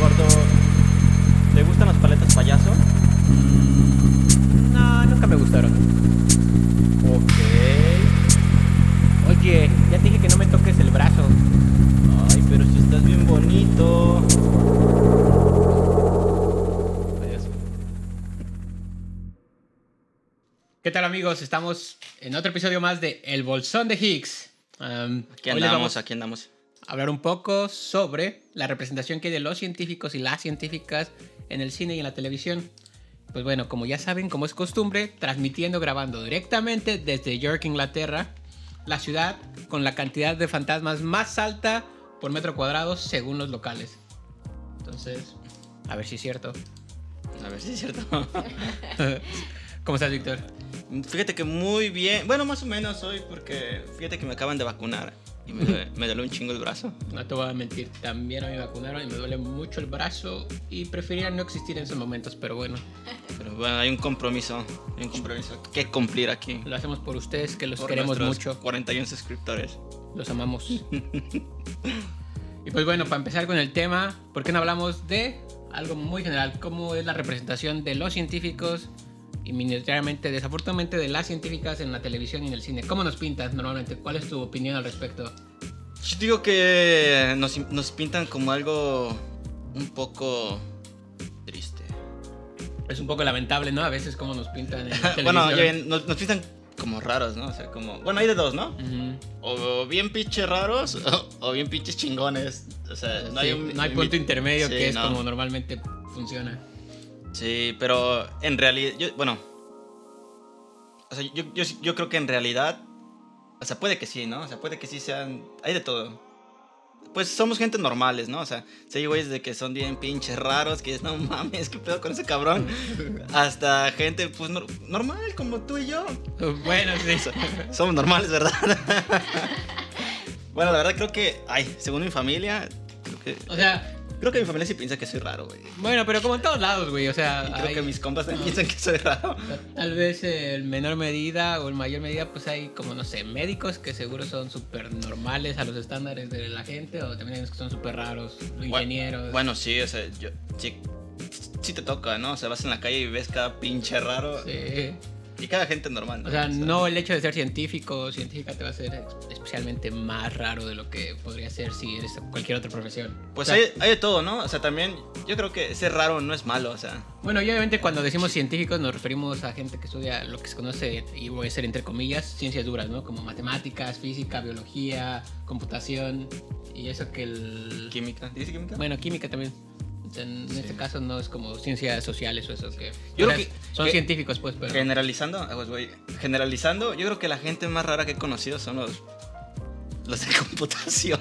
Gordo, ¿te gustan las paletas payaso? No, nunca me gustaron. Ok. Oye, ya te dije que no me toques el brazo. Ay, pero si estás bien bonito. Adiós. ¿Qué tal amigos? Estamos en otro episodio más de El Bolsón de Higgs. Um, Aquí andamos, vamos aquí andamos. Hablar un poco sobre la representación que hay de los científicos y las científicas en el cine y en la televisión. Pues bueno, como ya saben, como es costumbre, transmitiendo, grabando directamente desde York, Inglaterra, la ciudad con la cantidad de fantasmas más alta por metro cuadrado según los locales. Entonces, a ver si es cierto. A ver si es cierto. ¿Cómo estás, Víctor? Fíjate que muy bien. Bueno, más o menos hoy porque fíjate que me acaban de vacunar y me duele, me duele un chingo el brazo. No te voy a mentir, también a mí me vacunaron y me duele mucho el brazo y preferiría no existir en esos momentos, pero bueno, Pero bueno, hay un compromiso, hay un compromiso que cumplir aquí. lo hacemos por ustedes que los Por queremos mucho, 41 suscriptores. los amamos. y pues bueno, para empezar con el tema, ¿por qué no hablamos de algo muy general? ¿Cómo es la representación de los científicos y minoritariamente, desafortunadamente, de las científicas en la televisión y en el cine? ¿Cómo nos pintas normalmente? ¿Cuál es tu opinión al respecto? Yo digo que nos, nos pintan como algo un poco triste. Es un poco lamentable, ¿no? A veces cómo nos pintan en la televisión. bueno, ya bien, nos, nos pintan como raros, ¿no? O sea, como... Bueno, hay de dos, ¿no? Ujú. O bien pinches raros o, o bien pinches chingones. O sea, no hay Sí, un... no hay punto intermedio Sí, que es no. como normalmente funciona. Sí, pero en realidad, yo, bueno, o sea, yo, yo, yo creo que en realidad, o sea, puede que sí, ¿no? O sea, puede que sí sean, hay de todo. Pues somos gente normales, ¿no? O sea, sí güeyes de que son bien pinches raros, que es, no mames, qué pedo con ese cabrón. Hasta gente, pues, nor- normal, como tú y yo. Bueno, sí. Somos normales, ¿verdad? bueno, la verdad creo que, ay, según mi familia, creo que, O sea, creo que mi familia sí piensa que soy raro, güey. bueno, pero como en todos lados, güey. O sea, Y creo hay- que mis compas también piensan que soy raro. tal vez en menor medida o en mayor medida, pues hay como, no sé, médicos que seguro son súper normales a los estándares de la gente, o también hay unos que son súper raros, ingenieros. Bueno, sí, o sea, yo, sí, sí te toca, ¿no? O sea, vas en la calle y ves cada pinche raro Sí. Y cada gente normal. O sea, no el hecho de ser científico o científica te va a hacer especialmente más raro de lo que podría ser si eres cualquier otra profesión. Pues O sea, hay, hay de todo, ¿no? O sea, también yo creo que ser raro no es malo, o sea. Bueno, y obviamente cuando decimos científicos nos referimos a gente que estudia lo que se conoce, y voy a decir entre comillas, ciencias duras, ¿no? Como matemáticas, física, biología, computación y eso que el... Química. ¿Dice química? Bueno, química también. En Sí. este caso no es como ciencias sociales o eso que... Yo creo que- son que- científicos pues, pero... Generalizando, pues, generalizando, yo creo que la gente más rara que he conocido son los, los de computación.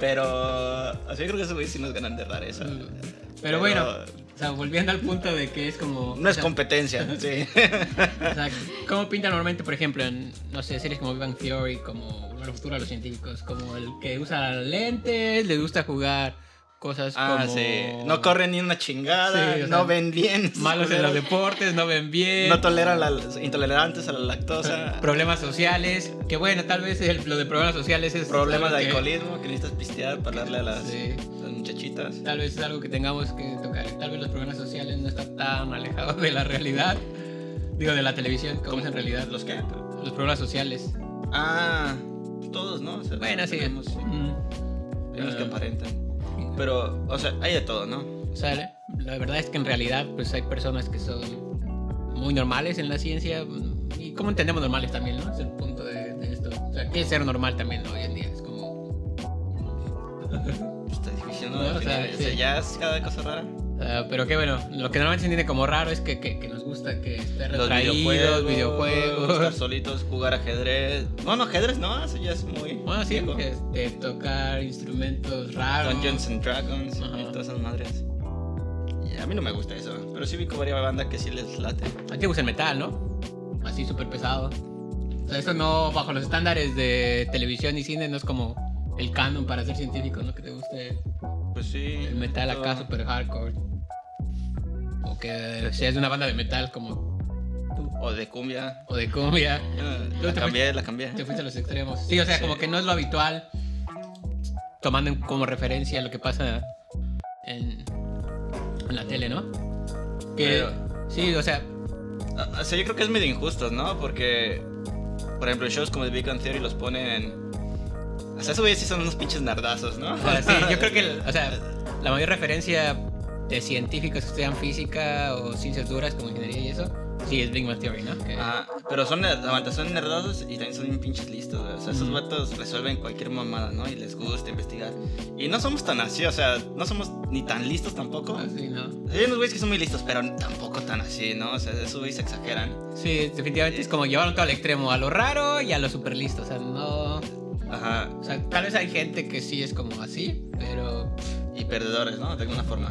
Pero, o sea, yo creo que esos güeyes sí nos ganan de rareza. Mm. Pero bueno, o sea, volviendo al punto de que es como... No es sea, competencia, sí. O sea, ¿cómo pintan normalmente, por ejemplo, en, no sé, series como Big Bang Theory, como Volver al Futuro a los científicos? Como el que usa lentes, le gusta jugar cosas Ah, como... sí. No corren ni una chingada, Sí, o sea, no ven bien. Malos en los deportes, no ven bien. No toleran las intolerantes a la lactosa. Problemas sociales, que bueno, tal vez el- lo de problemas sociales es... Problemas de que- alcoholismo que necesitas pistear para darle a las, Sí. las muchachitas. Tal vez es algo que tengamos que tocar. Tal vez los problemas sociales no están tan alejados de la realidad. Digo, de la televisión, como es en realidad. ¿Los qué? Los problemas sociales. Ah, todos, ¿no? O sea, Bueno, sí. tenemos- Mm. Hay unos que Ah. aparentan. Pero, o sea, hay de todo, ¿no? O sea, la verdad es que en realidad pues hay personas que son muy normales en la ciencia y como entendemos normales también, ¿no? Es el punto de, de esto. O sea, ¿qué es ser normal también hoy en día? Es como... Está difícil, ¿no? O sea, sí. ya es cada cosa rara. Ah, pero que bueno, lo que normalmente se entiende como raro es que, que, que nos gusta que esté Los retraídos, videojuegos, videojuegos. estar solitos, jugar ajedrez. Bueno, ajedrez no, eso ya es muy. Bueno, sí, este, tocar instrumentos raros. Dungeons and Dragons Ajá. y todas esas madres. Y a mí no me gusta eso, pero sí vi que varias bandas que sí les late. A ti te gusta el metal, ¿no? Así súper pesado. O sea, eso no, bajo los estándares de televisión y cine, no es como el canon para ser científico, ¿no? Que te guste Pues sí. el metal acá super hardcore. Que seas de una banda de metal como tú. O de cumbia. O de cumbia. Tú La te cambié, la cambié. Te fuiste a los extremos. Sí, o sea, Sí. como que no es lo habitual. Tomando como referencia lo que pasa en, en la tele, ¿no? Que, Pero- sí, o sea, O sea, yo creo que es medio injusto, ¿no? Porque, por ejemplo, shows como The Big Bang Theory los ponen. O sea, esos güeyes sí son unos pinches nerdazos, ¿no? o sea, sí, yo creo que, o sea, la mayor referencia de científicos que estudian física o ciencias duras como ingeniería y eso, sí es Big Bang Theory, ¿no? Que- Ajá, pero son, aguanta, son nerdados y también son bien pinches listos, güey. O sea, esos Ujú. vatos resuelven cualquier mamada, ¿no? Y les gusta investigar. Y no somos tan así, o sea, no somos ni tan listos tampoco. Ah, sí, ¿no? Hay unos güeyes que son muy listos, pero tampoco tan así, ¿no? O sea, esos güeyes exageran. Sí, definitivamente es como llevarlo todo al extremo, a lo raro y a lo super listo, o sea, no... Ajá, O sea, tal vez hay gente que sí es como así, pero y perdedores, ¿no? De alguna forma.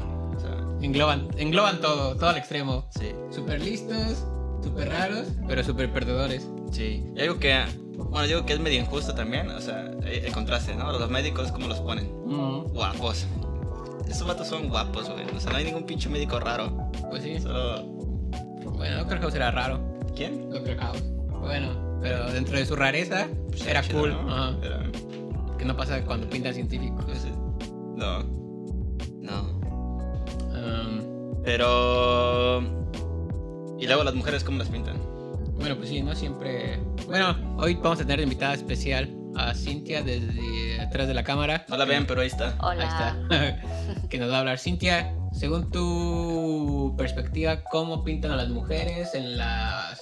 Engloban, engloban todo, todo al extremo. sí, Super listos, super raros, pero super perdedores. sí. Y algo que, bueno, digo que es medio injusto también, o sea, el contraste, ¿no? Los médicos, ¿cómo los ponen? Mm, Guapos. Esos vatos son guapos, güey. O sea, no hay ningún pinche médico raro. pues sí. Solo. Bueno, Doctor House era raro. ¿Quién? Doctor House. Bueno, pero dentro de su rareza, pues, era chido, cool. ¿no? Ajá. Era- Que no pasa cuando pintan científicos. pues, no. No. Pero. Y luego las mujeres, ¿cómo las pintan? bueno, pues sí, no siempre. Bueno, hoy vamos a tener de invitada especial a Cintia desde atrás de la cámara. No la ven, pero ahí está. Hola. Ahí está. que nos va a hablar. Cintia, según tu perspectiva, ¿cómo pintan a las mujeres en la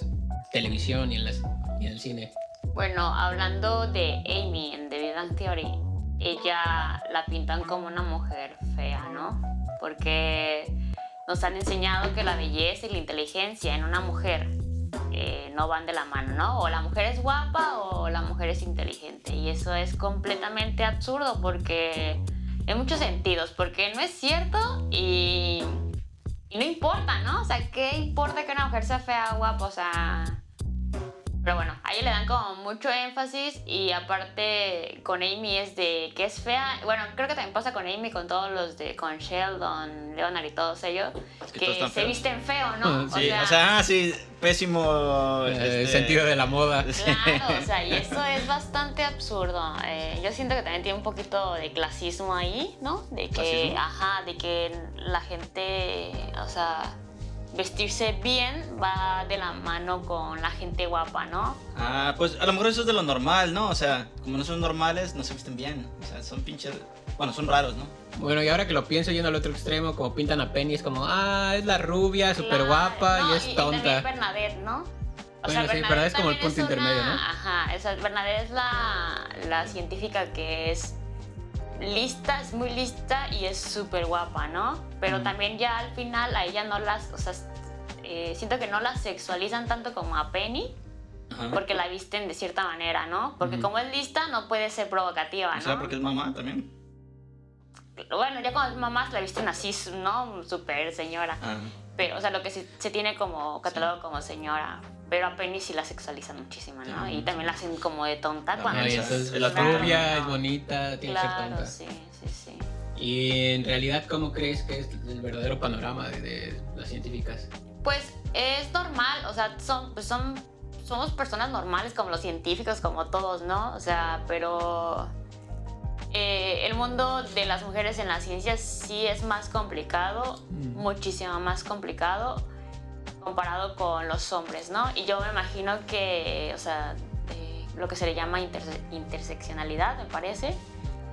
televisión y en, las, y en el cine? Bueno, hablando de Amy en The Big Bang Theory, ella la pintan como una mujer fea, ¿no? Porque nos han enseñado que la belleza y la inteligencia en una mujer eh, no van de la mano, ¿no? O la mujer es guapa o la mujer es inteligente. Y eso es completamente absurdo porque en muchos sentidos, porque no es cierto y, y no importa, ¿no? O sea, ¿qué importa que una mujer sea fea o guapa? O sea, pero bueno, a ella le dan como mucho énfasis y aparte con Amy es de que es fea. Bueno, creo que también pasa con Amy, con todos los de, con Sheldon, Leonard y todos ellos, que que, todos están se feos. visten feo, ¿no? Sí, o sea, ah, sí, pésimo. Eh, este, El sentido de la moda. Claro, o sea, y eso es bastante absurdo. Eh, yo siento que también tiene un poquito de clasismo ahí, ¿no? De que, ¿Clasismo? ajá, de que la gente, o sea, vestirse bien va de la mano con la gente guapa, ¿no? Ah, pues a lo mejor eso es de lo normal, ¿no? O sea, como no son normales, no se visten bien. O sea, son pinches. Bueno, son raros, ¿no? Bueno, y ahora que lo pienso yendo al otro extremo, como pintan a Penny, es como, ah, es la rubia, súper guapa no, y es tonta. Bernadette, ¿no? Bueno, sí, Bernadette es como el punto intermedio, una- ¿no? Ajá, esa, Bernadette es la, la científica que es lista, es muy lista y es súper guapa, ¿no? Pero Mm. también ya al final a ella no las, o sea, eh, siento que no la sexualizan tanto como a Penny, Ajá. porque la visten de cierta manera, ¿no? Porque como es lista no puede ser provocativa, O sea, ¿no? porque es mamá también. Bueno, ya cuando es mamás la visten así, ¿no? Súper señora. Ah. Pero, o sea, lo que se, se tiene como catalogado como señora. Pero a Penny sí la sexualizan muchísimo, ¿no? Y también la hacen como de tonta cuando es- la rubia es bonita, tiene que ser Claro, tonta. sí, sí, sí. Y en realidad, ¿cómo crees que es el verdadero panorama de, de las científicas? Pues es normal, o sea, son, pues son, somos personas normales como los científicos, como todos, ¿no? O sea, pero eh, el mundo de las mujeres en la ciencia sí es más complicado, Mm. muchísimo más complicado comparado con los hombres, ¿no? Y yo me imagino que, o sea, eh, lo que se le llama interse- interseccionalidad, me parece,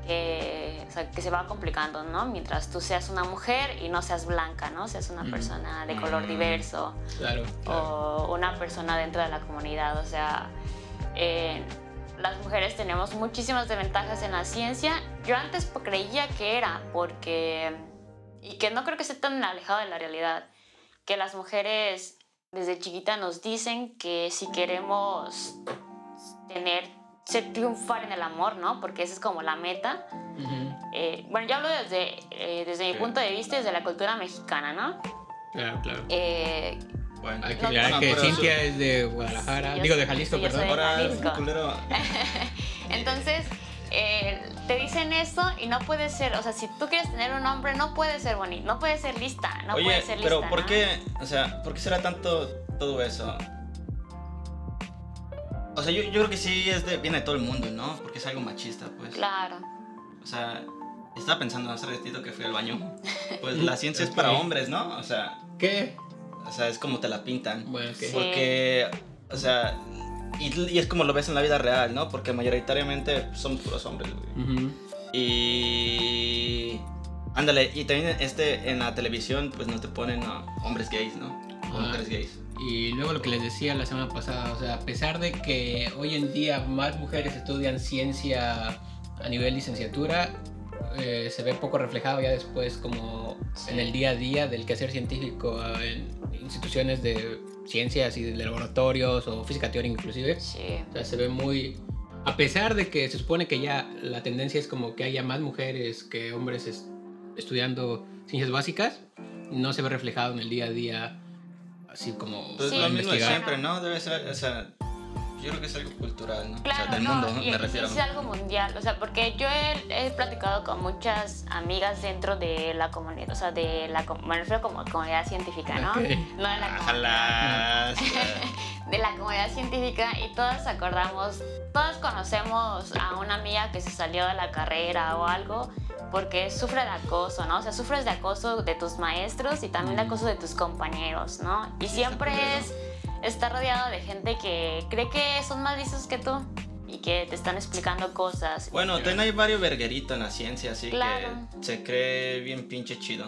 que, o sea, que se va complicando, ¿no? Mientras tú seas una mujer y no seas blanca, ¿no? Seas una Mm. persona de color Mm. diverso Claro, claro. o una persona dentro de la comunidad. O sea, eh, las mujeres tenemos muchísimas desventajas en la ciencia. Yo antes creía que era porque, y que no creo que esté tan alejado de la realidad, que las mujeres desde chiquita nos dicen que si queremos tener, ser triunfar en el amor, ¿no? Porque esa es como la meta. Eh, bueno, yo hablo desde, eh, desde mi punto de vista, desde la cultura mexicana, ¿no? Claro, claro. Eh, Bueno. Hay que pero- Cintia es de Guadalajara, digo de Jalisco, perdón. Ahora, culero. Entonces, eh, te dicen eso y no puede ser, o sea, si tú quieres tener un hombre, no puede ser bonito, no puede ser lista, no Oye, puede ser lista. pero ¿por ¿no? qué? O sea, ¿por qué será tanto todo eso? O sea, yo, yo creo que sí es de, viene de todo el mundo, ¿no? Porque es algo machista, pues. Claro. O sea, Estaba pensando hace ratito que fui al baño. Pues la ciencia es para hombres, ¿no? O sea, ¿Qué? O sea, es como te la pintan. Bueno. Sí. Porque, o sea, y, y es como lo ves en la vida real, ¿no? Porque mayoritariamente somos puros hombres, güey. Y. Ándale, y también este, en la televisión, pues no te ponen a hombres gays, ¿no? Ah. mujeres gays. Y luego lo que les decía la semana pasada, o sea, a pesar de que hoy en día más mujeres estudian ciencia a nivel licenciatura, eh, se ve poco reflejado ya después como en el día a día del quehacer científico ah, en instituciones de ciencias y de laboratorios o física teórica inclusive. Sí. O sea, se ve muy... A pesar de que se supone que ya la tendencia es como que haya más mujeres que hombres es- estudiando ciencias básicas, no se ve reflejado en el día a día así como Pues lo mismo de investigar. siempre, ¿no? Debe ser, o sea, yo creo que es algo cultural, ¿no? Claro, o sea, del no, mundo, y, me refiero. es algo mundial, o sea, porque yo he, he platicado con muchas amigas dentro de la comunidad, o sea, de la, me refiero como comunidad científica, ¿no? Ok. No de la comunidad, Ojalá. de la comunidad científica y todas acordamos, todas conocemos a una amiga que se salió de la carrera o algo porque sufre de acoso, ¿no? O sea, sufres de acoso de tus maestros y también de acoso de tus compañeros, ¿no? Y Sí, siempre es estar rodeado de gente que cree que son más listos que tú y que te están explicando cosas. Bueno, también hay varios vergueritos en la ciencia, así Claro. que se cree bien pinche chido.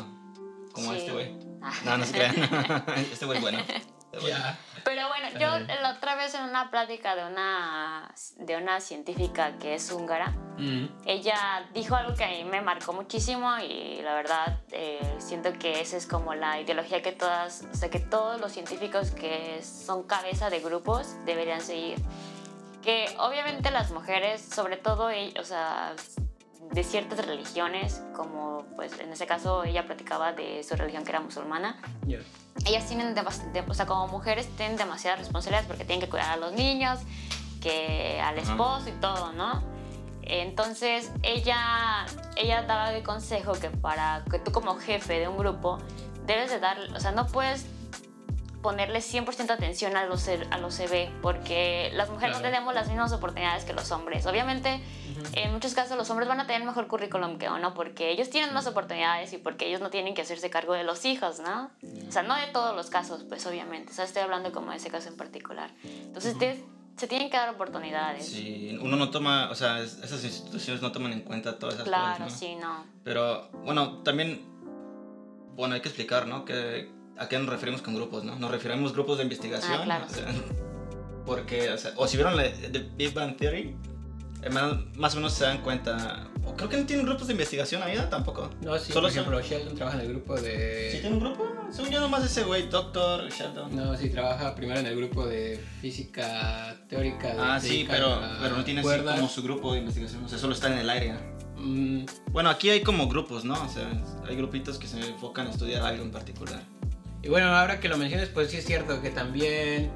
Como Sí. este güey. Ah. No, no se crean. este güey es bueno. Este güey. Ya. Pero bueno, yo la otra vez en una plática de una, de una científica que es húngara, Mm. ella dijo algo que a mí me marcó muchísimo y la verdad eh, siento que esa es como la ideología que todas, o sea, que todos los científicos que son cabeza de grupos deberían seguir. Que obviamente las mujeres, sobre todo, o sea, de ciertas religiones, como pues en ese caso ella platicaba de su religión que era musulmana, Ya. Ellas tienen, de- o sea, como mujeres tienen demasiadas responsabilidades porque tienen que cuidar a los niños, que al esposo y todo, ¿no? Entonces ella, ella daba el consejo que para que tú como jefe de un grupo debes de dar, o sea, no puedes ponerle 100% atención a los, a los CB porque las mujeres no Claro. tenemos las mismas oportunidades que los hombres. Obviamente, en muchos casos los hombres van a tener mejor currículum que uno porque ellos tienen más oportunidades y porque ellos no tienen que hacerse cargo de los hijos, ¿no? O sea, no de todos los casos, pues obviamente. O sea, estoy hablando como de ese caso en particular. Entonces, te- se tienen que dar oportunidades. Sí, uno no toma, o sea, es- esas instituciones no toman en cuenta todas esas claro, cosas, ¿no? sí, no. Pero, bueno, también, bueno, hay que explicar, ¿no? Que, ¿A qué nos referimos con grupos, no? Nos referimos grupos de investigación. Ah, claro. o sea, porque, o sea, o si vieron la The Big Bang Theory, eh, más, más o menos se dan cuenta, o creo que no tienen grupos de investigación ahí, tampoco. No, sí, Solo por ejemplo, son- Sheldon trabaja en el grupo de... ¿Sí tiene un grupo? Según yo nomás ese güey, Doctor Sheldon. No, sí, trabaja primero en el grupo de física teórica. de- Ah, sí, pero, a pero no tiene así como su grupo de investigación, o sea, solo está en el aire. Mm, Bueno, aquí hay como grupos, ¿no? O sea, hay grupitos que se enfocan a estudiar algo en particular. Y bueno, ahora que lo mencionas, pues sí es cierto que también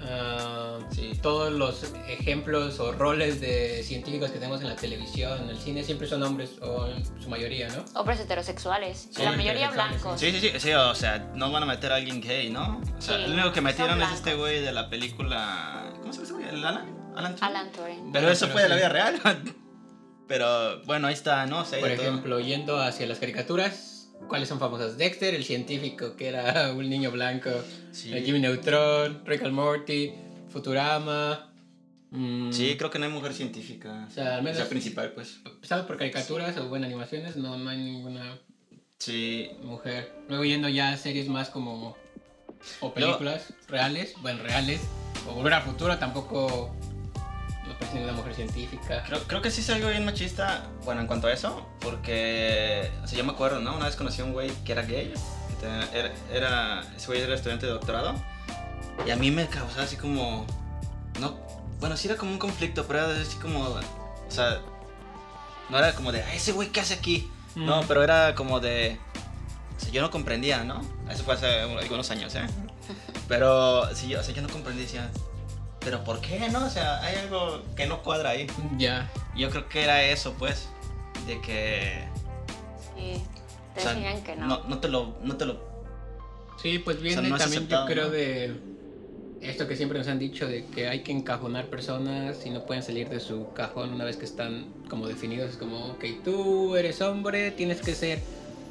ah, Sí. todos los ejemplos o roles de científicos que tenemos en la televisión, en el cine, siempre son hombres, o en su mayoría, ¿no? Hombres heterosexuales. Sí, la mayoría blancos. Sí, sí, sí, sí, o sea, no van a meter a alguien gay, ¿no? O sea, Sí, el único que metieron es este güey de la película... ¿Cómo se llama ese güey? ¿El Alan? Alan Turing? Alan Turing. Pero eso pero fue de la vida real. pero bueno, ahí está, ¿no? O sea, Por de todo. ejemplo, yendo hacia las caricaturas, ¿cuáles son famosas? Dexter, el científico que era un niño blanco, Sí. eh, Jimmy Neutron, Rick and Morty, Futurama. mm, Sí, creo que no hay mujer científica. O sea, al menos- principal, pues. Empezando por caricaturas o bueno, animaciones, no, no hay ninguna Sí. mujer. Luego yendo ya a series más como. o películas reales, bueno, reales. O volver al futuro tampoco. Parece ninguna mujer científica. Creo, creo que sí es algo bien machista, bueno, en cuanto a eso, porque, o sea, yo me acuerdo, ¿no? Una vez conocí a un güey que era gay, que tenía- era, era- ese güey era estudiante de doctorado, y a mí me causaba así como, no, bueno, sí era como un conflicto, pero era así como, o sea, no era como de, "Ay, ese güey, ¿qué hace aquí? No, pero era como de, o sea, yo no comprendía, ¿no? Eso fue hace algunos años, ¿eh? Pero, sí, o sea, yo no comprendía, decía, pero ¿por qué, no? O sea, hay algo que no cuadra ahí. Ya. Yo creo que era eso, pues, de que... Sí. Te o sea, enseñan que no. no. No te lo... No te lo Sí, pues viene no también aceptado, yo creo ¿no? de. esto que siempre nos han dicho de que hay que encajonar personas y no pueden salir de su cajón una vez que están como definidos. Es como, ok, tú eres hombre, tienes que ser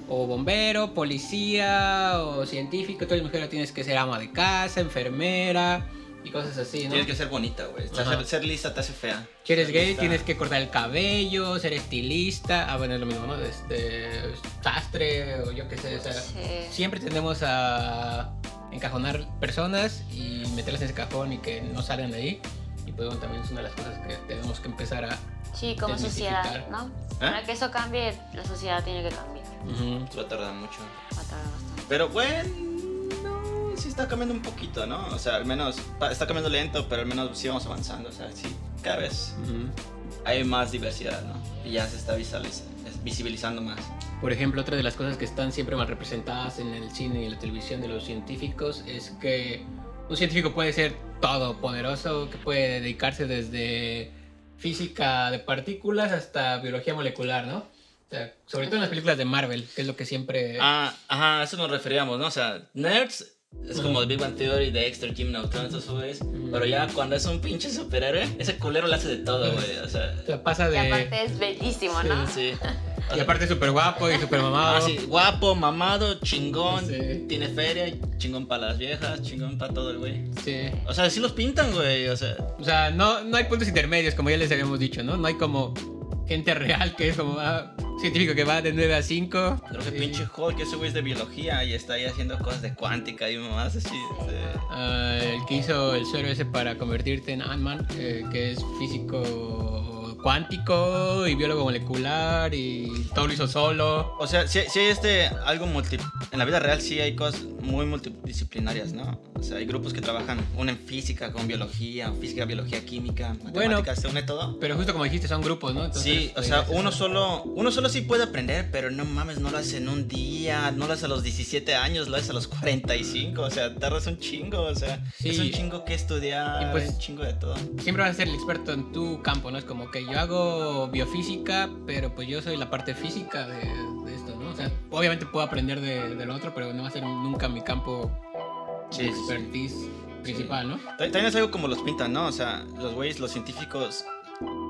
o bombero, policía o científico, tú eres mujer, tienes que ser ama de casa, enfermera y cosas así, ¿no? Tienes que ser bonita, güey. Ser, ser lista te hace fea. Si eres Ser gay, lista- tienes que cortar el cabello, ser estilista. Ah, bueno, es lo mismo, ¿no? Este, sastre o yo qué sé. O sea, Sí. siempre tendemos a encajonar personas y meterlas en ese cajón y que no salgan de ahí. Y pues bueno, también es una de las cosas que tenemos que empezar a... Sí, como sociedad. ¿no? ¿Eh? Para que eso cambie, la sociedad tiene que cambiar. Ujú. Va a tardar mucho. Va a tardar bastante. Pero bueno, sí está cambiando un poquito, ¿no? O sea, al menos está cambiando lento, pero al menos sí vamos avanzando. O sea, sí, cada vez Ujú. hay más diversidad, ¿no? Y ya se está visibilizando más. Por ejemplo, otra de las cosas que están siempre mal representadas en el cine y la televisión de los científicos es que un científico puede ser todopoderoso, que puede dedicarse desde física de partículas hasta biología molecular, ¿no? O sea, sobre todo en las películas de Marvel, que es lo que siempre... Ah, ajá, a eso nos referíamos, ¿no? O sea, nerds es como The Big Bang Theory, Dexter, Jim Neutron, esos güeyes. Pero ya cuando es un pinche superhéroe, ese culero le hace de todo, güey. O sea, sea, pasa Y de... aparte es bellísimo, ¿no? sí. Y aparte súper guapo y súper mamado. Ah, sí, guapo, mamado, chingón, Sí. tiene feria, chingón para las viejas, chingón para todo el güey. Sí. O sea, sí los pintan, güey, o sea, O sea, no, no hay puntos intermedios, como ya les habíamos dicho, ¿no? No hay como gente real que es como ah, científico que va de 9 a 5. creo que y- pinche Hulk, ese güey es de biología y está ahí haciendo cosas de cuántica y mamás así. este, Ah, el que hizo el suero ese para convertirte en Ant-Man, eh, que es físico cuántico y biólogo molecular y todo lo hizo solo. O sea, si, hay este algo multi... En la vida real sí hay cosas muy multidisciplinarias, ¿no? O sea, hay grupos que trabajan, una en física con biología, física, biología, química, Bueno, matemáticas, se une todo. Pero justo como dijiste, son grupos, ¿no? Entonces, Sí, o pues, sea, es uno solo, uno solo sí puede aprender, pero no mames, no lo hace en un día, no lo hace a los 17 años, lo hace a los 45, o sea, tardas un chingo, o sea, Sí. es un chingo que estudiar, Y pues- un chingo de todo. Siempre vas a ser el experto en tu campo, ¿no? Es como que yo hago biofísica, pero pues yo soy la parte física de, de esto, ¿no? O sea, obviamente puedo aprender de, de lo otro, pero no va a ser nunca mi campo Sí, expertise principal, ¿no? Ta- También es algo como los pintan, ¿no? O sea, los güeyes, los científicos.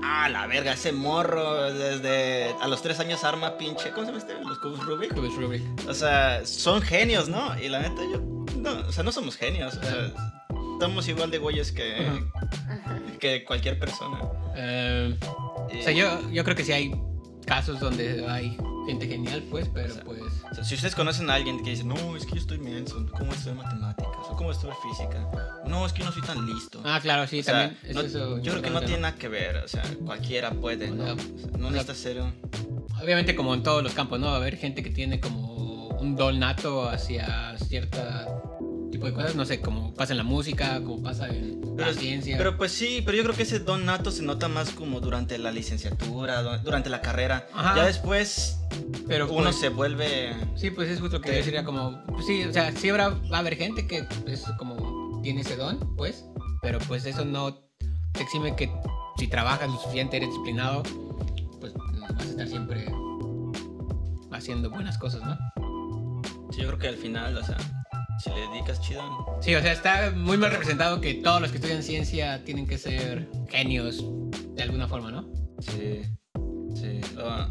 Ah, la verga, ese morro desde a los tres años arma pinche. ¿Cómo se llama este? Los cubos Rubik. Rubik. O sea, son genios, ¿no? Y la neta, yo. No, o sea, no somos genios. O sea, estamos igual de güeyes que, que cualquier persona. Eh, Y- o sea, yo, yo creo que sí hay casos donde hay gente genial, pues, pero O sea, pues... o sea, si ustedes conocen a alguien que dice, no, es que yo estoy menso, ¿cómo estoy en matemáticas? ¿O cómo en física? No, es que yo no soy tan listo. Ah, claro, sí, O sea, también. es no- eso yo creo que no tiene nada que ver, o sea, cualquiera puede, ¿no? O sea, sea, no o sea, necesitas ser un... Obviamente como en todos los campos, ¿no? Va a haber gente que tiene como un don nato hacia cierta tipo de cosas, no sé, como pasa en la música, como pasa en la ciencia. Pero pues sí, pero yo creo que ese don nato se nota más como durante la licenciatura, du- durante la carrera. Ajá. Ya después Pero, uno pues, se vuelve... Sí, pues es justo lo que yo ¿Qué? decía como, pues sí, o sea, sí habrá, va a haber gente que es como tiene ese don, pues, pero pues eso no te exime que si trabajas lo suficiente, eres disciplinado, pues vas a estar siempre haciendo buenas cosas, ¿no? Sí, yo creo que al final, o sea, si le dedicas chido... Sí, o sea, está muy mal representado que todos los que estudian ciencia tienen que ser genios de alguna forma, ¿no? Sí, sí. ah.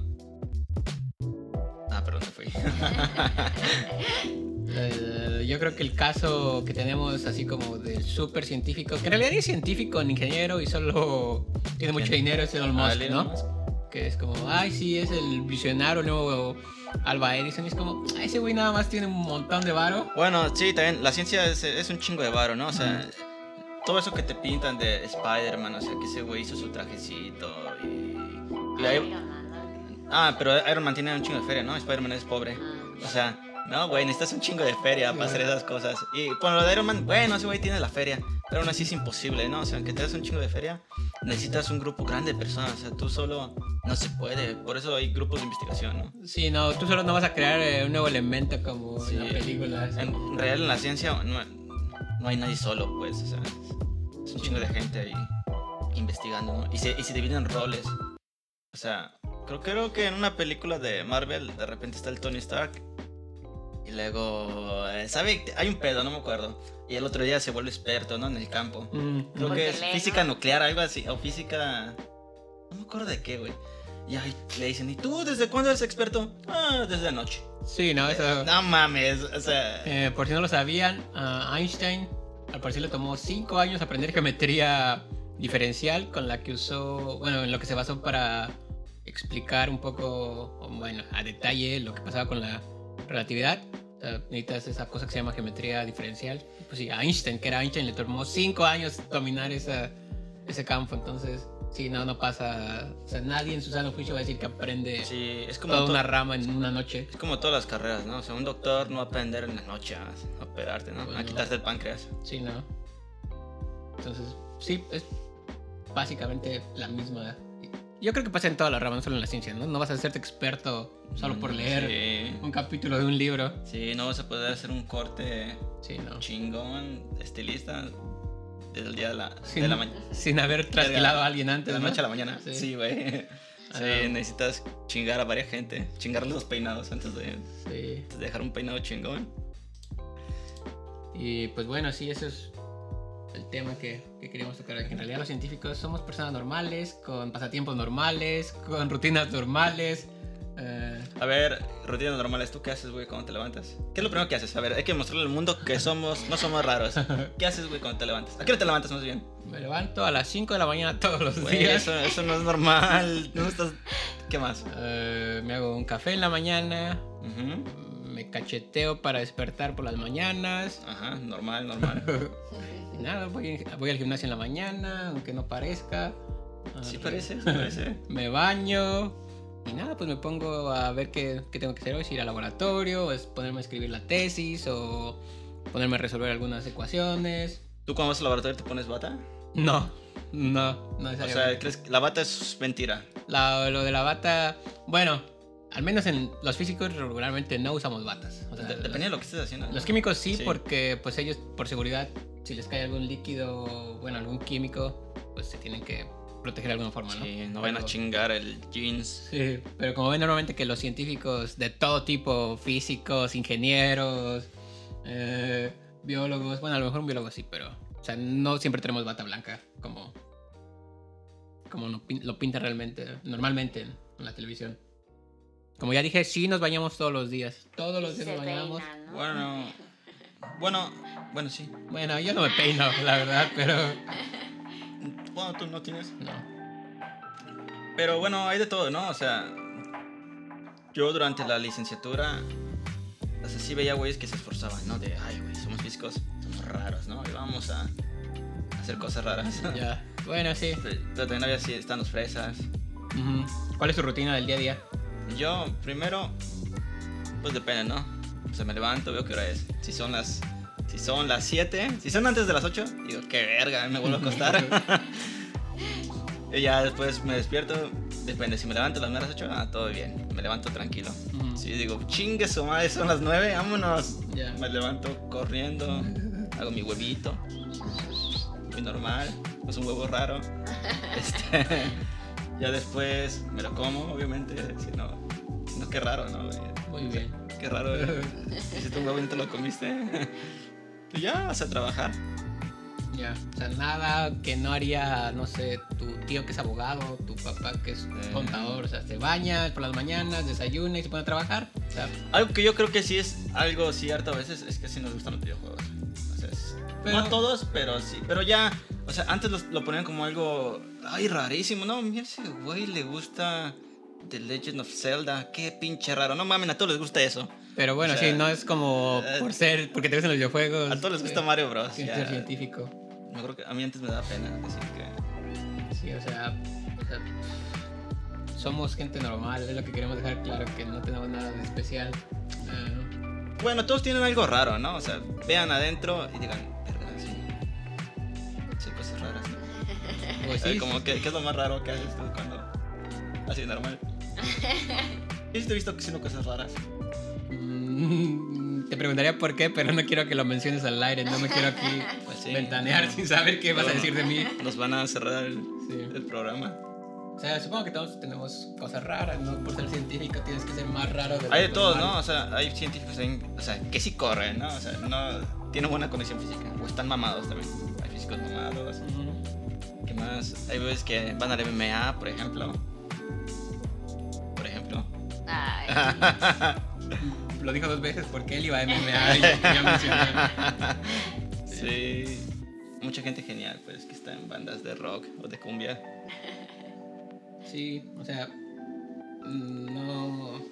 Ah, perdón, se fui. Eh, yo creo que el caso que tenemos así como del súper científico, que en realidad es científico, ni ingeniero y solo tiene mucho dinero, es Elon Ah, Musk, Elon ¿no? Que es como, ay, sí, es el visionario nuevo Alba Edison. Es como, "Ay, ese güey nada más tiene un montón de varo. Bueno, sí, también la ciencia es, es un chingo de varo, ¿no? O sea, todo eso que te pintan de Spider-Man, o sea, que ese güey hizo su trajecito y... y ahí- Iron Man, ¿no? Ah, pero Iron Man tiene un chingo de feria, ¿no? Spider-Man es pobre. Ah. O sea, no, güey, necesitas un chingo de feria para hacer esas cosas. Y con lo de Iron Man, bueno, ese güey tiene la feria, pero aún así es imposible, ¿no? O sea, aunque te das un chingo de feria, necesitas un grupo grande de personas. O sea, tú solo no se puede. Por eso hay grupos de investigación, ¿no? Sí, no, tú solo no vas a crear eh, un nuevo elemento como Sí. en la película. En real, en la ciencia no, no hay nadie solo, pues. O sea, es, es un chingo de gente ahí investigando, ¿no? Y se, y se dividen roles. O sea, creo, creo que en una película de Marvel, de repente está el Tony Stark. Y luego, eh, ¿sabe? Hay un pedo, no me acuerdo. Y el otro día se vuelve experto, ¿no? En el campo. Mm, Creo Porque que es lee, física ¿no? nuclear, algo así. O física. No me acuerdo de qué, güey. Y ahí le dicen, ¿y tú desde cuándo eres experto? Ah, desde anoche. Sí, no, eso. No mames, o sea. Eh, por si no lo sabían, a Einstein al parecer le tomó 5 años aprender geometría diferencial con la que usó, bueno, en lo que se basó para explicar un poco, bueno, a detalle lo que pasaba con la relatividad. Necesitas esa cosa que se llama geometría diferencial. Pues sí, a Einstein, que era Einstein, le tomó 5 años dominar esa, ese campo. Entonces, sí, no, no pasa. O sea, nadie en su sano juicio va a decir que aprende Sí, es como, toda to- una rama en una noche. es como todas las carreras, ¿no? O sea, un doctor no va a aprender en la noche a, a operarte, ¿no? Pues a no. quitarte el páncreas. Sí, ¿no? Entonces, sí, es básicamente la misma. Yo creo que pasa en todas las ramas, no solo en la ciencia, ¿no? No vas a hacerte experto solo por Mm, leer Sí. un capítulo de un libro. Sí, no vas a poder hacer un corte Sí, ¿no? chingón, estilista, desde el día de la, Sin, de la mañana. sin haber trasquilado a alguien De antes, la ¿no? noche a la mañana. Sí. Sí, güey. Sí, Ah. necesitas chingar a varias gente. Chingarle los peinados antes de, Sí. antes de dejar un peinado chingón. Y pues bueno, sí, eso es el tema que, que queríamos tocar. Que en realidad los científicos somos personas normales, con pasatiempos normales, con rutinas normales. eh, A ver, rutinas normales, ¿tú qué haces, güey, cuando te levantas? ¿Qué es lo primero que haces? A ver, hay que mostrarle al mundo que somos, no somos raros. ¿Qué haces, güey, cuando te levantas? ¿A qué hora te levantas más bien? me levanto a las 5 de la mañana todos los Güey, días. eso, eso no es normal. No estás... ¿Qué más? Eh, me hago un café en la mañana, Ujú. me cacheteo para despertar por las mañanas. Ajá, normal, normal. Y nada, voy, voy al gimnasio en la mañana, aunque no parezca. Sí Ah, parece, sí parece. Me baño. Y nada, pues me pongo a ver qué, qué tengo que hacer hoy, si ir al laboratorio, o es ponerme a escribir la tesis, o ponerme a resolver algunas ecuaciones. ¿Tú cuando vas al laboratorio te pones bata? No, no, no O necesariamente. sea, ¿crees que la bata es mentira? La- lo de la bata, bueno, al menos en los físicos regularmente no usamos batas. O sea, De- Depende de lo que estés haciendo. Los químicos sí, Sí. porque pues ellos por seguridad, si les cae algún líquido, bueno, algún químico, pues se tienen que proteger de alguna forma, ¿no? Sí, no van a chingar el jeans. Sí, pero como ven normalmente que los científicos de todo tipo, físicos, ingenieros, eh, biólogos, bueno, a lo mejor un biólogo sí, pero, o sea, no siempre tenemos bata blanca como, como no pin- lo pinta realmente, normalmente en, en la televisión. Como ya dije, sí nos bañamos todos los días, todos los días Se nos bañamos. peinan, ¿no? Bueno, bueno, bueno, sí. Bueno, yo no me peino, la verdad, pero Bueno, tú no tienes. no. Pero bueno, hay de todo, ¿no? O sea, yo durante la licenciatura, o sea, sí veía güeyes que se esforzaban, ¿no? De, ay, güey, somos físicos, somos raros, ¿no? Y vamos a hacer cosas raras. Ya. Bueno, sí. Pero también había así, están los fresas. ¿Cuál es tu rutina del día a día? Yo, primero, pues depende, ¿no? O sea, me levanto, veo qué hora es. Si son las... Si son las 7, si son antes de las 8, digo, qué verga, me vuelvo a acostar. y ya después me despierto, depende, si me levanto a las primeras 8, ah, todo bien, me levanto tranquilo. Ujú. Si digo, chingue su madre, son las 9, vámonos. Me levanto corriendo, hago mi huevito, muy normal, es un huevo raro. Este, ya después me lo como, obviamente, si no, no, qué raro, ¿no? Muy bien. Qué raro, ¿eh? hiciste un huevo y no te lo comiste. Y ya vas a trabajar. Ya, o sea, nada que no haría, no sé, tu tío que es abogado, tu papá que es Eh. contador, o sea, se baña por las mañanas, desayuna y se pone a trabajar. O sea, Algo que yo creo que sí es algo cierto a veces es que sí nos gustan los videojuegos. O sea, es- Pero- no a todos, pero sí. Pero ya, o sea, antes lo ponían como algo, ay, rarísimo. No, mira, ese güey le gusta The Legend of Zelda. Qué pinche raro. No mames, a todos les gusta eso. pero bueno, O sea, sí, no es como eh, por ser, porque te gustan los videojuegos. A todos les gusta Mario Bros. que ya. científico. Yo creo que a mí antes me daba pena decir que. Sí, o sea, o sea, somos gente normal, es lo que queremos dejar claro, que no tenemos nada de especial. Eh, Bueno, todos tienen algo raro, ¿no? O sea, vean adentro y digan, verga, sí. Sí, cosas raras. ¿no? pues sí, ¿qué, qué es lo más raro que haces tú cuando. Así, normal? Yo sí te he visto haciendo cosas raras. Mm, Te preguntaría por qué, pero no quiero que lo menciones al aire. No me quiero aquí Pues sí. ventanear sin saber qué vas a No. decir de mí. Nos van a cerrar el, Sí. el programa. O sea, supongo que todos tenemos cosas raras, ¿no? Por ser científico tienes que ser más raro de Hay de todo. ¿no? O sea, hay científicos en- o sea, que sí corren, ¿no? O sea, no tienen buena condición física. O están mamados también. Hay físicos mamados. ¿Qué más? Hay veces que van al MMA, por ejemplo. Ay, Lo dijo dos veces porque él iba a MMA y. Sí. Mucha gente genial, pues, que está en bandas de rock o de cumbia. Sí, o sea, no.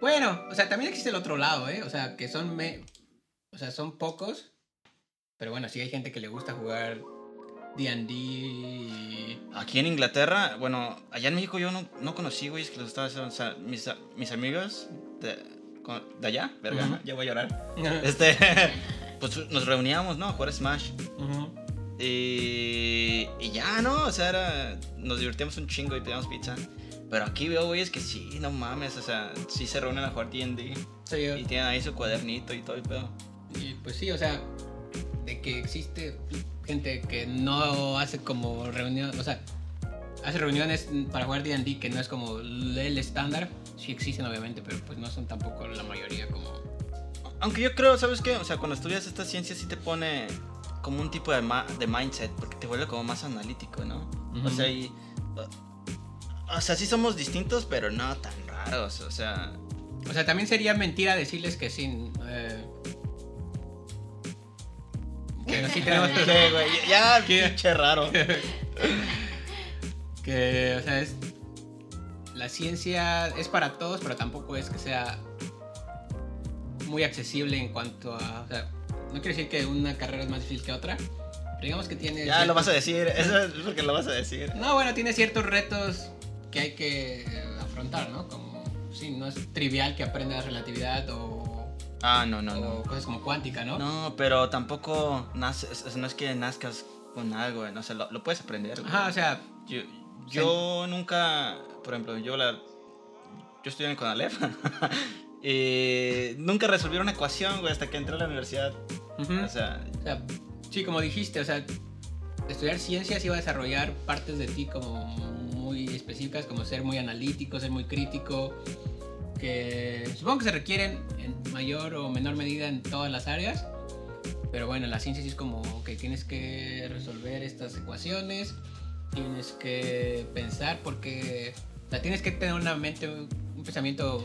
Bueno, o sea, también existe el otro lado, ¿eh? O sea, que son me... o sea, son pocos, pero bueno, sí hay gente que le gusta jugar D&D. Aquí en Inglaterra, bueno, allá en México yo no, no conocí, güey, es que los estaba haciendo, o sea, mis, mis amigos de, de allá, verga, Ujú. ya voy a llorar. Este, pues nos reuníamos, ¿no? A jugar Smash. Y, y ya, ¿no? O sea, era, nos divertíamos un chingo y pedíamos pizza. Pero aquí veo, güey, es que sí, no mames, o sea, sí se reúnen a jugar D&D. Sí, Y tienen ahí su cuadernito y todo el pedo. y pues sí, o sea, de que existe gente que no hace como reunión, o sea, hace reuniones para jugar D&D que no es como el estándar, sí existen obviamente, pero pues no son tampoco la mayoría como... Aunque yo creo, ¿sabes qué? O sea, cuando estudias esta ciencia sí te pone como un tipo de, ma- de mindset, porque te vuelve como más analítico, ¿no? O sea, y... O sea, sí somos distintos, pero no tan raros, o sea... O sea, también sería mentira decirles que sin... Eh, que sí tenemos ¿Qué, güey? Ya, ¿Qué? pinche raro. que, o sea, es... La ciencia es para todos, pero tampoco es que sea muy accesible en cuanto a... O sea, no quiero decir que una carrera es más difícil que otra, pero digamos que tiene... Ya lo vas a decir, eso es porque lo vas a decir. No, bueno, tiene ciertos retos que hay que afrontar, ¿no? Como, sí, no es trivial que aprendas relatividad o, Ah, no, no, o no. cosas como cuántica, ¿no? No, pero tampoco naces, o sea, no es que nazcas con algo, no sé, lo, lo puedes aprender. Ajá, o sea, Yo, yo nunca, por ejemplo, yo la, yo estudié en Conalep nunca resolví una ecuación, güey, hasta que entré a la universidad. ujú. O sea, O sea, sí, como dijiste, o sea, estudiar ciencias iba a desarrollar partes de ti como muy específicas, como ser muy analítico, ser muy crítico, que supongo que se requieren en mayor o menor medida en todas las áreas, pero bueno, la ciencia sí es como que tienes que resolver estas ecuaciones, tienes que pensar porque, o sea, tienes que tener una mente, un pensamiento,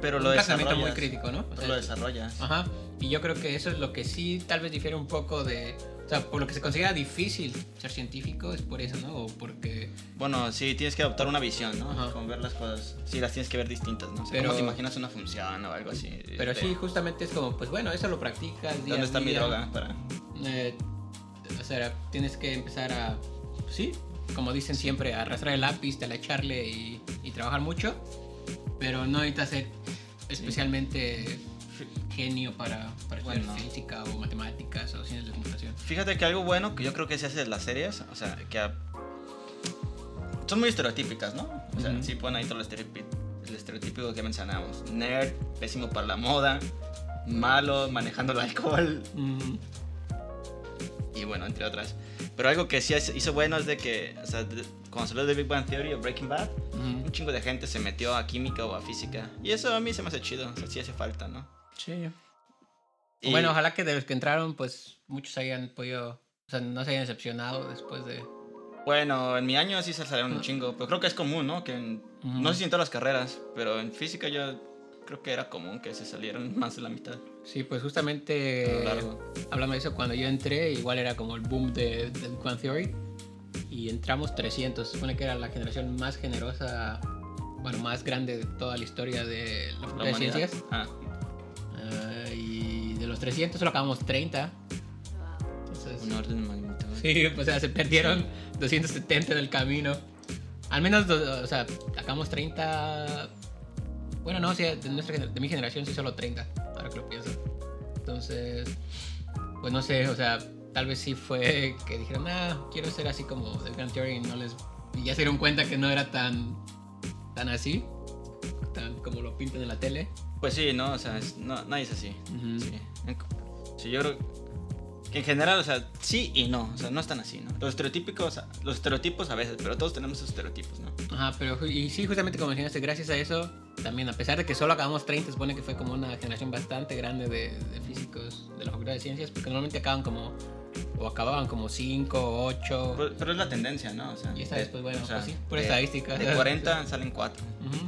pero un lo razonamiento muy desarrollas. crítico, ¿no? O Pero sea, lo desarrollas. Ajá, y yo creo que eso es lo que sí tal vez difiere un poco de... O sea, por lo que se considera difícil ser científico es por eso, ¿no? O porque... Bueno, sí, tienes que adoptar una visión, ¿no? Ajá. Como ver las cosas. Sí, las tienes que ver distintas, ¿no? O sea, Pero- ¿Cómo te imaginas una función o algo así? Pero Este, sí, justamente es como, pues bueno, eso lo practicas. día ¿Dónde está mi día. droga? Para... Eh, o sea, tienes que empezar a... Sí, como dicen siempre, a arrastrar el lápiz, a echarle y, y trabajar mucho. Pero no necesitas ser especialmente genio para, para estudiar Bueno. física o matemáticas o ciencias de computación. Fíjate que algo bueno que yo creo que se hace de las series, o sea, que a- son muy estereotípicas, ¿no? O sea, Ujú. sí ponen ahí todo el, estereotípico que mencionamos. Nerd, pésimo para la moda, malo, manejando el alcohol Mm, y bueno, entre otras. Pero algo que sí hizo bueno es de que, o sea, cuando salió de Big Bang Theory o Breaking Bad, mm, un chingo de gente se metió a química o a física. Y eso a mí se me hace chido, o sea, sí hace falta, ¿no? Sí. Y- Bueno, ojalá que de los que entraron, pues muchos hayan podido, o sea, no se hayan decepcionado después de... Bueno, en mi año sí se salieron un chingo, pero creo que es común, ¿no? Que en- Ujú. no sé si en todas las carreras, pero en física yo creo que era común que se salieran más de la mitad. Sí, pues justamente hablando de eso, cuando yo entré, igual era como el boom de, de Bang Theory. Y entramos 300. Se supone que era la generación más generosa, bueno, más grande de toda la historia de la Facultad de. Ciencias. Ah, Ah, los 300 solo acabamos 30. Entonces, un orden de magnitud. sí, o sea, se perdieron 270 en el camino. Al menos, o sea, acabamos 30. Bueno, no, sí, de, nuestra, de mi generación sí solo 30, ahora que lo pienso. Entonces, pues no sé, o sea, tal vez sí fue que dijeron, ah, quiero ser así como The Grand Theory y no les. Y ya se dieron cuenta que no era tan. tan así, tan como lo pintan en la tele. Pues sí, ¿no? O sea, es- no, nadie es así. Ujú. Sí. Yo creo en general, o sea, sí y no, o sea, no están así, ¿no? Los estereotípicos, los estereotipos a veces, pero todos tenemos esos estereotipos, ¿no? Ajá, pero y sí, justamente como mencionaste, gracias a eso, también a pesar de que solo acabamos 30, supone que fue como una generación bastante grande de, de físicos de la Facultad de Ciencias, porque normalmente acaban como, o acababan como 5, 8. Pero, pero es la tendencia, ¿no? O sea, Y esta vez, pues, bueno, o sea, pues sí, pura de- estadística. De 40 salen 4. Y pues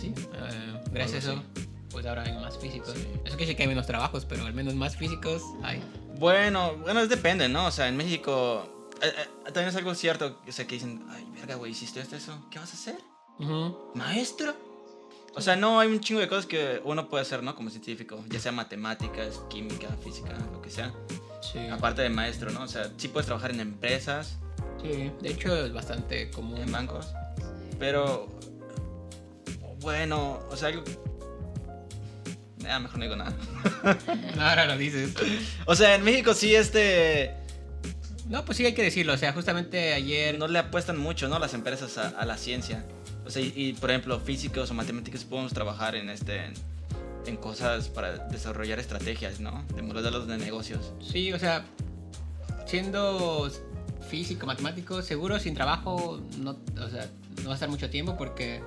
sí, eh, gracias a eso, pues ahora hay más físicos. Sí. Eso quiere decir que hay menos trabajos, pero al menos más físicos hay. Bueno, bueno, depende, ¿no? O sea, en México eh, eh, también es algo cierto, o sea, que dicen, ay, verga, güey, hiciste esto, eso, ¿qué vas a hacer? Ujú. ¿Maestro? O sea, no, hay un chingo de cosas que uno puede hacer, ¿no? Como científico, ya sea matemáticas, química, física, lo que sea. Sí. Aparte de maestro, ¿no? O sea, sí puedes trabajar en empresas, Sí, de hecho es bastante común. en bancos, pero bueno, o sea, algo... Ah, mejor no digo nada. Ahora lo dices. O sea, en México sí, este... No, pues sí hay que decirlo. O sea, justamente ayer. no le apuestan mucho, ¿no? Las empresas a, a la ciencia. O sea, y, y, por ejemplo, físicos o matemáticos podemos trabajar en este en, en cosas para desarrollar estrategias, ¿no? De modelos de negocios. Sí, o sea, siendo físico, matemático, seguro sin trabajo no, o sea, no va a estar mucho tiempo porque,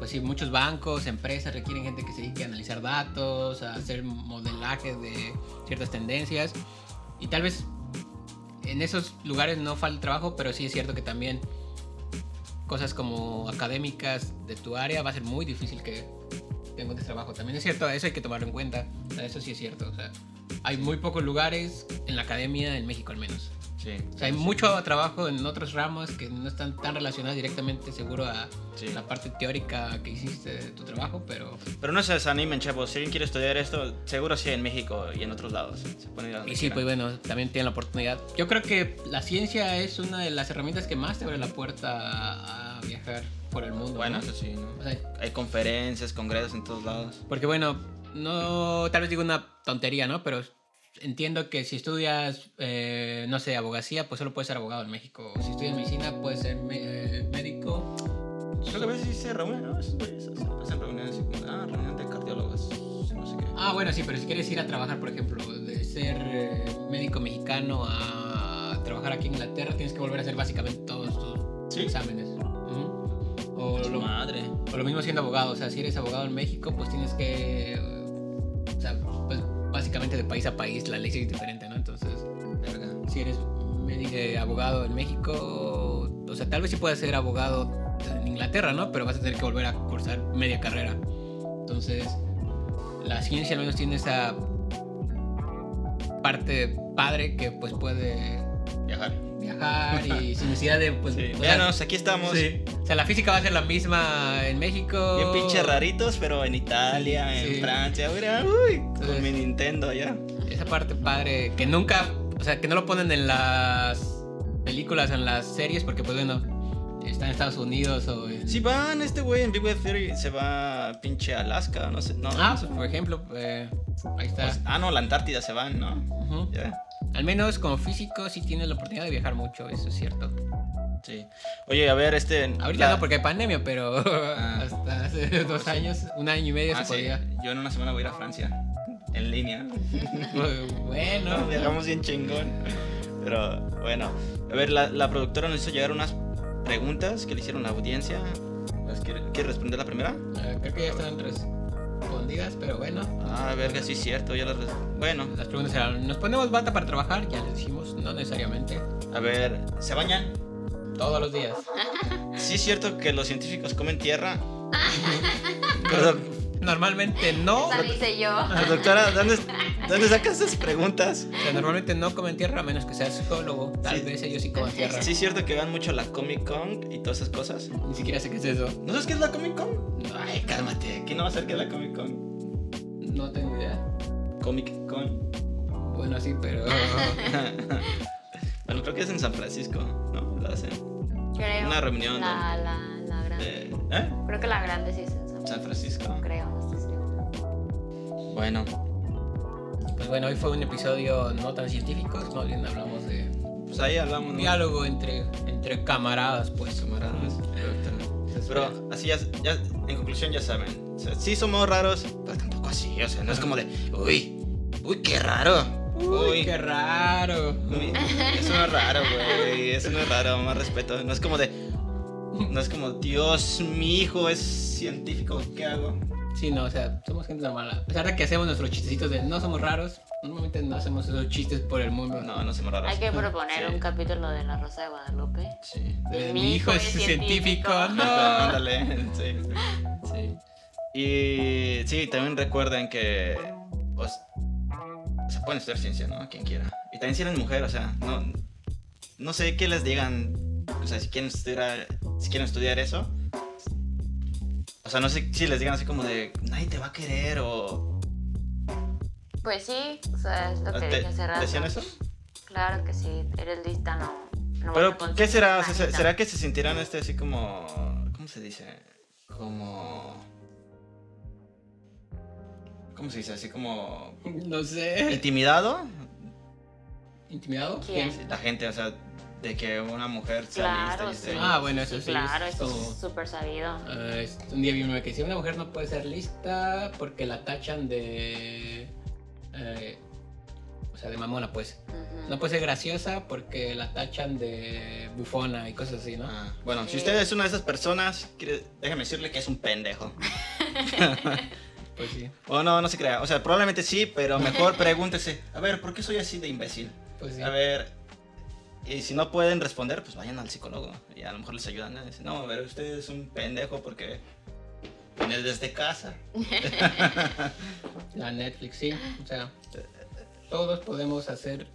pues sí, muchos bancos, empresas requieren gente que se dedique a analizar datos, a hacer modelaje de ciertas tendencias y tal vez en esos lugares no falta trabajo, pero sí es cierto que también cosas como académicas de tu área va a ser muy difícil que encuentres trabajo. También es cierto, eso hay que tomarlo en cuenta. Eso sí es cierto. Hay muy pocos lugares en la academia, en México al menos. Sí. O sea, hay mucho trabajo en otros ramos que no están tan relacionados directamente, seguro, a la parte teórica que hiciste de tu trabajo, pero... Pero no se desanimen, chavos. Si alguien quiere estudiar esto, seguro sí en México y en otros lados. Se pueden ir a donde Y sí, pues quieran. bueno, también tienen la oportunidad. Yo creo que la ciencia es una de las herramientas que más te abre la puerta a, a viajar por el mundo. Bueno, ¿no? eso sí, ¿no? O sea, Hay conferencias, congresos en todos lados. Porque bueno, no, tal vez digo una tontería, ¿no? Pero entiendo que si estudias, eh, no sé, abogacía, pues solo puedes ser abogado en México. Si estudias medicina, puedes ser eh, médico. Creo que a veces sí se reúnen, ¿no? Güeyes hacen reuniones así como, ah, reunión de cardiólogos, no sé qué. Ah, bueno, sí, pero si quieres ir a trabajar, por ejemplo, de ser eh, médico mexicano a trabajar aquí en Inglaterra, tienes que volver a hacer básicamente todos tus ¿Sí? exámenes. O lo, Madre. O lo mismo siendo abogado, o sea, si eres abogado en México, pues tienes que. Básicamente de país a país la ley es diferente, ¿no? Entonces, Verga. si eres abogado en México, o sea, tal vez sí puedas ser abogado en Inglaterra, ¿no? Pero vas a tener que volver a cursar media carrera. Entonces, la ciencia al menos tiene esa parte padre que pues puede Viajar. viajar y sin necesidad de pues Sí. o sea, Véanos, aquí estamos. Sí. O sea, la física va a ser la misma en México. Bien pinche raritos, pero en Italia, en Sí. Francia, mira, uy, con Entonces- mi Nintendo ya. Esa parte padre que nunca, o sea, que no lo ponen en las películas, en las series, porque pues bueno, está en Estados Unidos o en... Si van, este güey en Big Bang Theory se va a pinche Alaska, no sé, no. Ah, no sé. por ejemplo, eh, ahí está. Pues- ah, no, la Antártida se van, ¿no? Ujú. Ya. Al menos como físico sí tienes la oportunidad de viajar mucho, eso es cierto. Sí. Oye, a ver, este. Ahorita la- no porque hay pandemia, pero Ah. hasta hace dos años, un año y medio Ah, se sí. podía. Yo en una semana voy a ir a Francia. En línea. bueno, No, viajamos bien chingón. Pero bueno, a ver, la, la productora nos hizo llegar unas preguntas que le hicieron la audiencia. Pues, ¿Quiere, quiere responder la primera? eh, creo que ya están respondidas, pero bueno. Ah, verga, sí es cierto. Ya las res- Bueno, Las preguntas eran, ¿nos ponemos bata para trabajar? Ya les dijimos, no necesariamente. a ver, ¿se bañan? Todos los días. Sí es cierto que los científicos comen tierra. Pero, Normalmente no. Esa dice yo. pero, doctora, ¿dónde, ¿dónde sacas esas preguntas? O sea, normalmente no comen tierra a menos que seas psicólogo. Tal Sí. vez ellos sí comen tierra. Sí es cierto que van mucho a la Comic Con y todas esas cosas. Ni siquiera sé qué es eso. ¿No sabes qué es la Comic Con? Ay, cálmate. ¿Quién no va a saber qué es la Comic Con? No tengo idea. Comic Con. Bueno, sí, pero. bueno, creo que es en San Francisco, ¿no? La hacen. Creo. Una reunión La, la, la grande. de- ¿Eh? Creo que la grande sí es en San San Francisco. Creo, no estoy. Bueno, Pues bueno, hoy fue un episodio no tan científico. Más bien hablamos de pues ahí hablamos. un ¿no? diálogo entre, entre camaradas, pues. Camaradas. Entonces, Pero así ya, ya, en conclusión ya saben. O sea, sí somos raros, pero tampoco así. O sea, no es como de, uy, uy, qué raro. Uy, qué raro. Uy, Eso no es raro, güey. Eso no es raro, más respeto. No es como de. No es como, Dios, mi hijo es científico, ¿qué hago? Sí, no, o sea, somos gente normal. A pesar de que hacemos nuestros chistecitos de no somos raros, normalmente no hacemos esos chistes por el mundo. No, no somos raros. Hay que proponer Sí. un capítulo de La Rosa de Guadalupe. Sí. De, Mi mi hijo es científico. científico. No. Ándale, sí. sí. Y sí, también recuerden que. Pues. Se pueden estudiar ciencia, ¿no? Quien quiera. Y también si eres mujer, o sea, no. No sé qué les digan. O sea, si quieren estudiar, si quieren estudiar eso. O sea, no sé si les digan así como de. Nadie te va a querer o. Pues sí, o sea, es lo que ¿Te- dije hace rato. ¿Decían eso? Claro que sí, eres lista, no. no Pero, ¿qué será? ¿Será que se sentirán este así como. ¿Cómo se dice? Como. ¿Cómo se dice? Así como. No sé. ¿Intimidado? ¿Intimidado? ¿Quién? La gente, o sea, de que una mujer sea Claro, lista y sí. esté- Ah, bueno, eso sí, Claro, es eso es súper sabido. Es- un día vi uno que decía una mujer no puede ser lista porque la tachan de. eh, o sea, de mamona, pues. No puede ser graciosa porque la tachan de bufona y cosas así, ¿no? Ah, bueno, si usted es una de esas personas, quiere- déjeme decirle que es un pendejo. Pues sí, O no, no se crea. O sea, probablemente sí, pero mejor pregúntese, a ver, ¿por qué soy así de imbécil? pues sí. A ver, y si no pueden responder, pues vayan al psicólogo y a lo mejor les ayudan. ¿no? Dicen, no, a ver, usted es un pendejo porque viene desde casa. La Netflix, sí. O sea, todos podemos hacer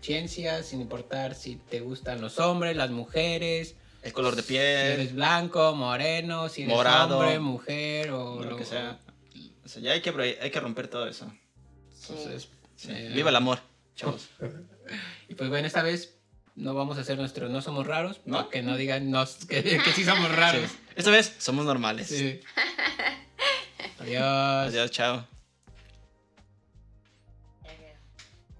ciencia sin importar si te gustan los hombres, las mujeres, El color de si eres piel, blanco, moreno, si eres Morado. hombre, mujer o lo que sea. O sea, ya hay que, hay que romper todo eso. Sí. Entonces, Sí. eh, Viva el amor, chavos. Y pues bueno, esta vez no vamos a hacer nuestro no somos raros, ¿No? que no digan nos, que, que sí somos raros. Sí. Esta vez somos normales. Sí. Adiós. Adiós, chao.